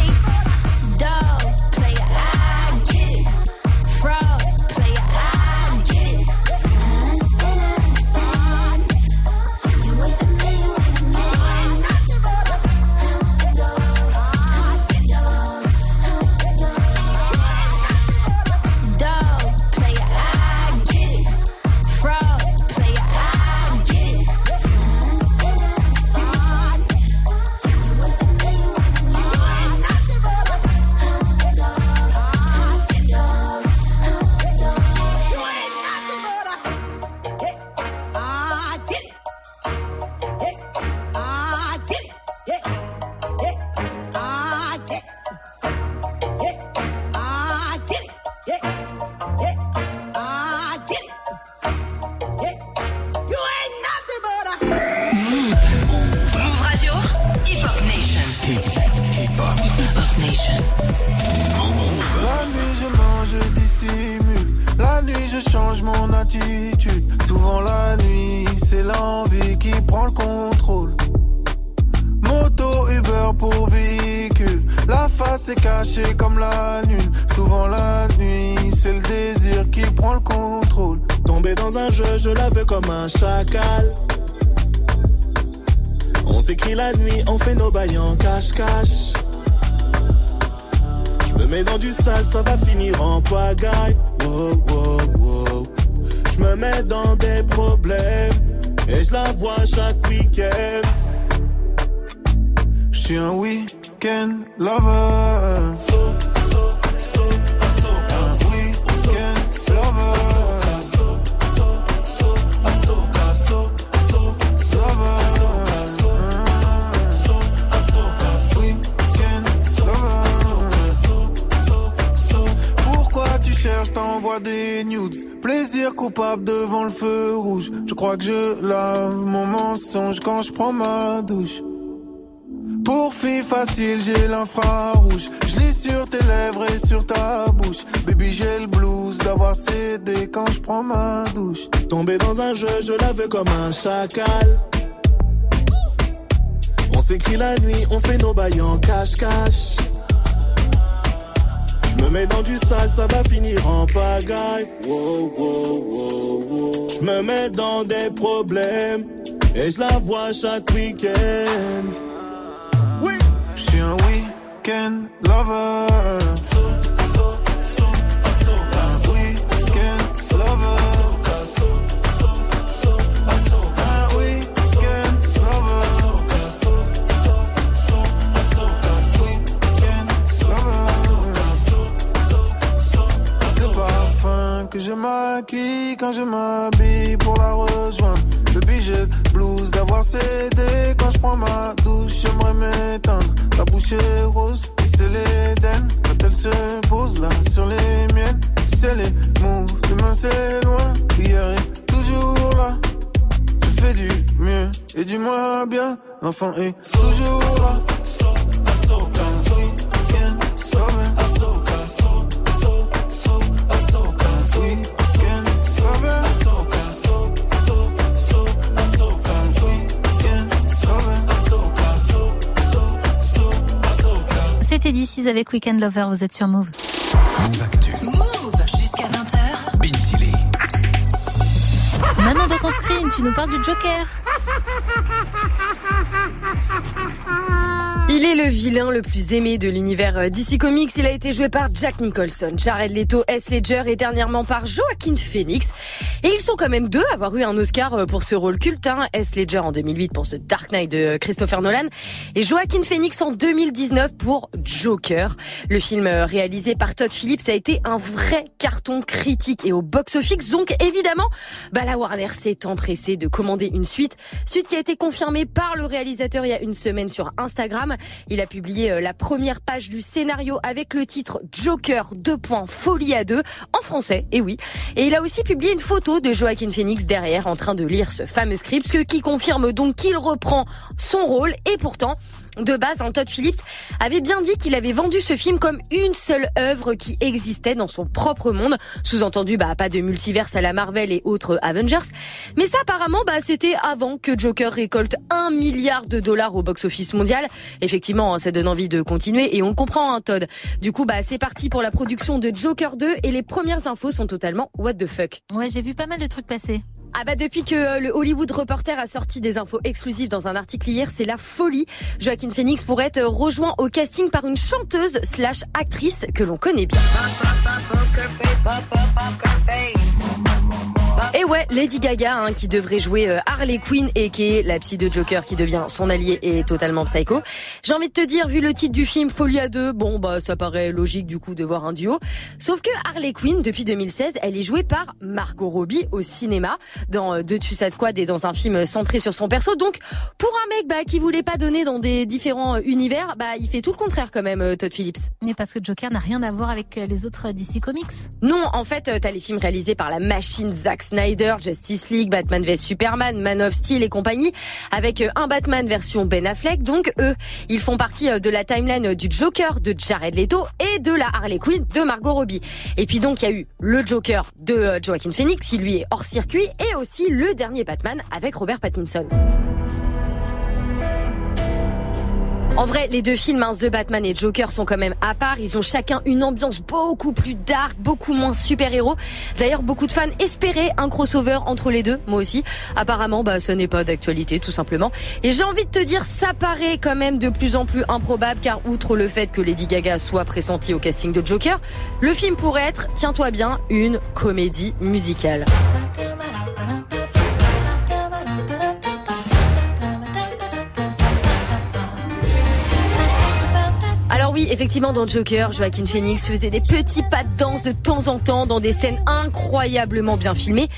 le contrôle. Tombé dans un jeu, je la veux comme un chacal. On s'écrit la nuit, on fait nos bails en cache-cache. Je me mets dans du sale, ça va finir en pagaille. Wow, wow, wow. Je me mets dans des problèmes et je la vois chaque week-end. Je suis un week-end lover. So, des nudes Plaisir coupable devant le feu rouge Je crois que je lave mon mensonge quand je prends ma douche pour fille facile, j'ai l'infrarouge. Je lis sur tes lèvres et sur ta bouche. Baby, j'ai le blues d'avoir cédé quand je prends ma douche. Tombé dans un jeu, je la veux comme un chacal. On s'écrit la nuit, on fait nos bails en cache-cache. Je me mets dans du sale, ça va finir en pagaille. Wow, wow, wow, wow. Je me mets dans des problèmes et je la vois chaque week-end. Oui, je suis un week-end lover. So, que je maquille quand je m'habille pour la rejoindre. Le budget blues d'avoir cédé quand je prends ma douche, j'aimerais m'éteindre. Ta bouche est rose, et c'est l'Éden. Quand elle se pose là sur les miennes, c'est les moves. Demain c'est loin, hier est toujours là. Je fais du mieux et du moins bien. L'enfant est toujours là. C'était D6 avec Weekend Lover, vous êtes sur Move. Move Actu. Move jusqu'à 20h. Bintili. Maintenant dans ton screen, tu nous parles du Joker. Il est le vilain le plus aimé de l'univers euh, DC Comics. Il a été joué par Jack Nicholson, Jared Leto, S. Ledger et dernièrement par Joaquin Phoenix. Et ils sont quand même deux à avoir eu un Oscar euh, pour ce rôle culte. Hein. S. Ledger en 2008 pour ce Dark Knight de Christopher Nolan et Joaquin Phoenix en 2019 pour Joker. Le film euh, réalisé par Todd Phillips a été un vrai carton critique et au box-office. Donc évidemment, bah, la Warner s'est empressée de commander une suite. Suite qui a été confirmée par le réalisateur il y a une semaine sur Instagram. Il a publié euh, la première page du scénario avec le titre Joker 2. Folie à deux en français, et oui. Et il a aussi publié une photo de Joaquin Phoenix derrière en train de lire ce fameux script, ce qui confirme donc qu'il reprend son rôle et pourtant de base, un Todd Phillips avait bien dit qu'il avait vendu ce film comme une seule œuvre qui existait dans son propre monde. Sous-entendu, bah, pas de multiverse à la Marvel et autres Avengers. Mais ça, apparemment, bah, c'était avant que Joker récolte un milliard de dollars au box-office mondial. Effectivement, hein, ça donne envie de continuer et on comprend, hein, Todd. Du coup, bah, c'est parti pour la production de Joker 2 et les premières infos sont totalement what the fuck. Ouais, j'ai vu pas mal de trucs passer. Ah bah depuis que euh, le Hollywood Reporter a sorti des infos exclusives dans un article hier, c'est la folie. Joaquin Phoenix pourrait être rejoint au casting par une chanteuse slash actrice que l'on connaît bien. Et ouais, Lady Gaga, hein, qui devrait jouer euh, Harley Quinn et qui est la psy de Joker qui devient son allié et totalement psycho. J'ai envie de te dire, vu le titre du film Folie à deux, bon bah ça paraît logique du coup de voir un duo. Sauf que Harley Quinn, depuis 2016, elle est jouée par Margot Robbie au cinéma, dans euh, The Suicide Squad et dans un film centré sur son perso. Donc pour un mec bah, qui voulait pas donner dans des différents euh, univers, bah il fait tout le contraire quand même, euh, Todd Phillips. Mais parce que Joker n'a rien à voir avec euh, les autres DC Comics. Non, en fait, euh, t'as les films réalisés par la machine Zack Snyder, Justice League, Batman vs Superman, Man of Steel et compagnie, avec euh, un Batman version Ben Affleck. Donc eux, ils font partie euh, de la timeline euh, du Joker de Jared Leto et de la Harley Quinn de Margot Robbie. Et puis donc il y a eu le Joker de Joaquin Phoenix, qui lui est hors circuit, et aussi le dernier Batman avec Robert Pattinson. En vrai, les deux films, hein, The Batman et Joker, sont quand même à part. Ils ont chacun une ambiance beaucoup plus dark, beaucoup moins super-héros. D'ailleurs, beaucoup de fans espéraient un crossover entre les deux, moi aussi. Apparemment, bah, ce n'est pas d'actualité, tout simplement. Et j'ai envie de te dire, ça paraît quand même de plus en plus improbable, car outre le fait que Lady Gaga soit pressentie au casting de Joker, le film pourrait être, tiens-toi bien, une comédie musicale. Alors oui, effectivement, dans Joker, Joaquin Phoenix faisait des petits pas de danse de temps en temps dans des scènes incroyablement bien filmées.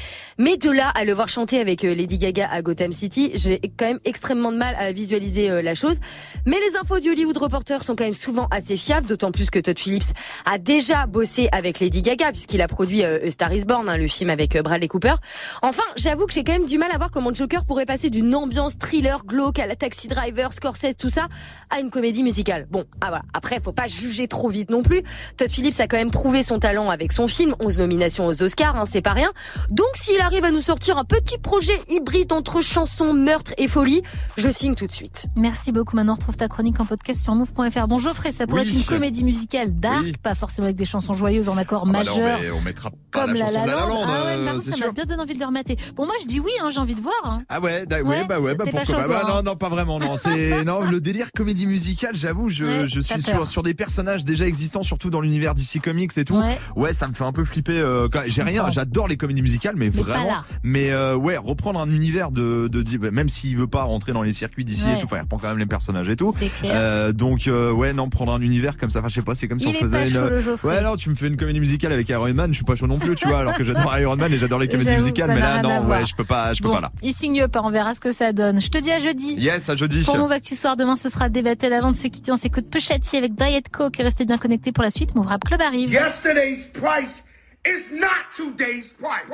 Mais de là à le voir chanter avec euh, Lady Gaga à Gotham City, j'ai quand même extrêmement de mal à visualiser euh, la chose. Mais les infos du Hollywood Reporter sont quand même souvent assez fiables, d'autant plus que Todd Phillips a déjà bossé avec Lady Gaga puisqu'il a produit euh, A Star Is Born, hein, le film avec Bradley Cooper. Enfin, j'avoue que j'ai quand même du mal à voir comment Joker pourrait passer d'une ambiance thriller glauque à la Taxi Driver, Scorsese, tout ça, à une comédie musicale. Bon, ah voilà. Après, faut pas juger trop vite non plus. Todd Phillips a quand même prouvé son talent avec son film, 11 nominations aux Oscars, hein, c'est pas rien. Donc s'il arrive à nous sortir un petit projet hybride entre chansons, meurtre et folie, je signe tout de suite. Merci beaucoup. Maintenant, on retrouve ta chronique en podcast sur move.fr. Bon, Geoffrey, ça pourrait Oui. être une comédie musicale dark, Oui. pas forcément avec des chansons joyeuses en accord Ah bah majeur. on mettra pas Comme la chanson La La Land, Ah ouais, euh, ça m'a bien donné envie de le remater. Bon, moi, je dis oui, hein, j'ai envie de voir. hein. Ah ouais, Ouais, ouais, bah ouais, bah pourquoi pas. Bah hein. non, non, pas vraiment, non. C'est non le délire comédie musicale. J'avoue, je, Ouais, je t'as suis sur sur des personnages déjà existants, surtout dans l'univers DC Comics et tout. Ouais. Ouais, ça me fait un peu flipper. euh, J'ai rien, j'adore les comédies musicales, mais, Mais pas vraiment. là. Mais euh, ouais, reprendre un univers de, de, de- même s'il veut pas rentrer dans les circuits d'ici Ouais. et tout, enfin, il reprend quand même les personnages et tout. Euh, donc euh, ouais, non, prendre un univers comme ça, enfin, je sais pas, c'est comme si Il on est faisait pas une. chaud, ouais, non, tu me fais une comédie musicale avec Iron Man, je suis pas chaud non plus, tu vois, alors que j'adore Iron Man et j'adore les comédies musicales, mais là, non, ouais, je peux pas, je peux Bon, pas là. il signe pas, on verra ce que ça donne. Je te dis à jeudi. Yes, à jeudi. Pour Move Actu Soir, demain, ce sera des battles avant de se quitter. On s'écoute peu châtier avec Diet Coke. Restez bien connectés pour la suite. Move Rap Club arrive. Yesterday's price is not today's price.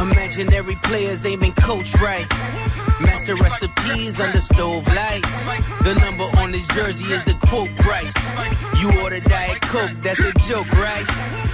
Imaginary players aiming coach right. Master recipes under stove lights. The number on his jersey is the quote price. You order Diet Coke, that's a joke, right?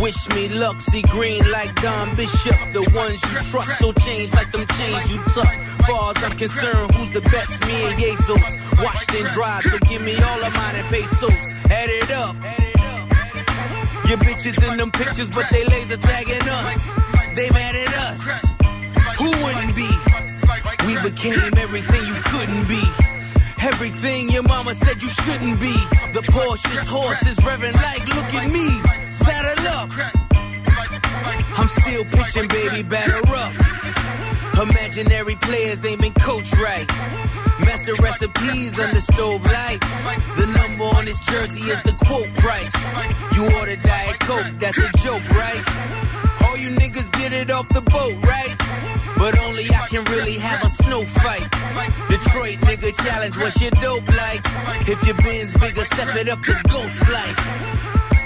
Wish me luck, see green like Don Bishop. The ones you trust don't change like them chains you tuck. Far as I'm concerned, who's the best? Me and Jesus. Washed and dried, so give me all of mine and pesos. Add it up. Your bitches in them pictures, but they laser tagging us. They mad at us. Who wouldn't be? We became everything you couldn't be. Everything your mama said you shouldn't be. The Porsche's horse is revving like, look at me. Saddle up. I'm still pitching, baby, batter up. Imaginary players aiming coach right. Master recipes under stove lights. The number on his jersey is the quote price. You order Diet Coke, that's a joke, right? You niggas get it off the boat, right? But only I can really have a snow fight. Detroit nigga challenge, what's your dope like? If your bin's bigger, step it up to ghost life.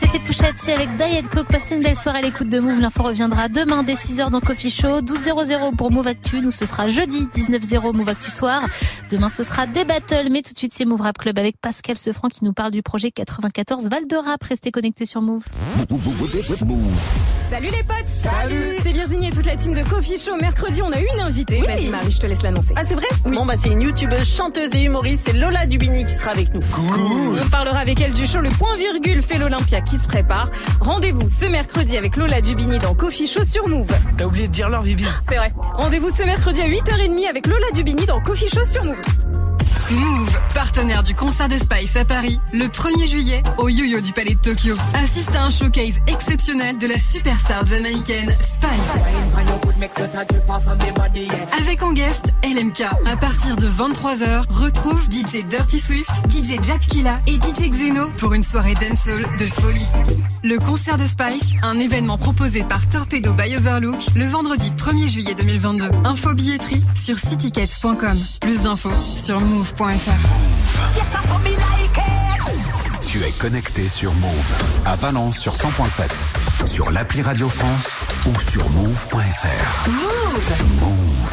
C'était Pouchati avec Diet Coke. Passez une belle soirée à l'écoute de Move. L'info reviendra demain dès 6h dans Coffee Show. 12.00 pour Move Actu. Nous, ce sera jeudi 19.00 Move Actu Soir. Demain, ce sera des battles. Mais tout de suite, c'est Move Rap Club avec Pascal Sefranc qui nous parle du projet 94 Val de Rap. Restez connectés sur Move. Salut les potes Salut C'est Virginie et toute la team de Coffee Show. Mercredi, on a une invitée. Vas-y Marie, je te laisse l'annoncer. Ah c'est vrai Bon bah c'est une youtubeuse, chanteuse et humoriste, c'est Lola Dubini qui sera avec nous. On parlera avec elle du show Le Point Virgule fait l'Olympia qui se prépare. Rendez-vous ce mercredi avec Lola Dubini dans Coffee Show sur Move. T'as oublié de dire l'heure, Vivi C'est vrai. Rendez-vous ce mercredi à 8h30 avec Lola Dubini dans Coffee Show sur Move. Move, partenaire du concert de Spice à Paris, le 1er juillet au Yo-Yo du Palais de Tokyo. Assiste à un showcase exceptionnel de la superstar jamaïcaine Spice. Avec en guest LMK. À partir de 23h, retrouve DJ Dirty Swift, DJ Japkilla et DJ Xeno pour une soirée dancehall de folie. Le concert de Spice, un événement proposé par Torpedo by Overlook le vendredi 1er juillet 2022. Info billetterie sur citytickets.com. Plus d'infos sur move.fr. Tu es connecté sur Move à Valence sur 100.7, sur l'appli Radio France ou sur move.fr. Move. Move.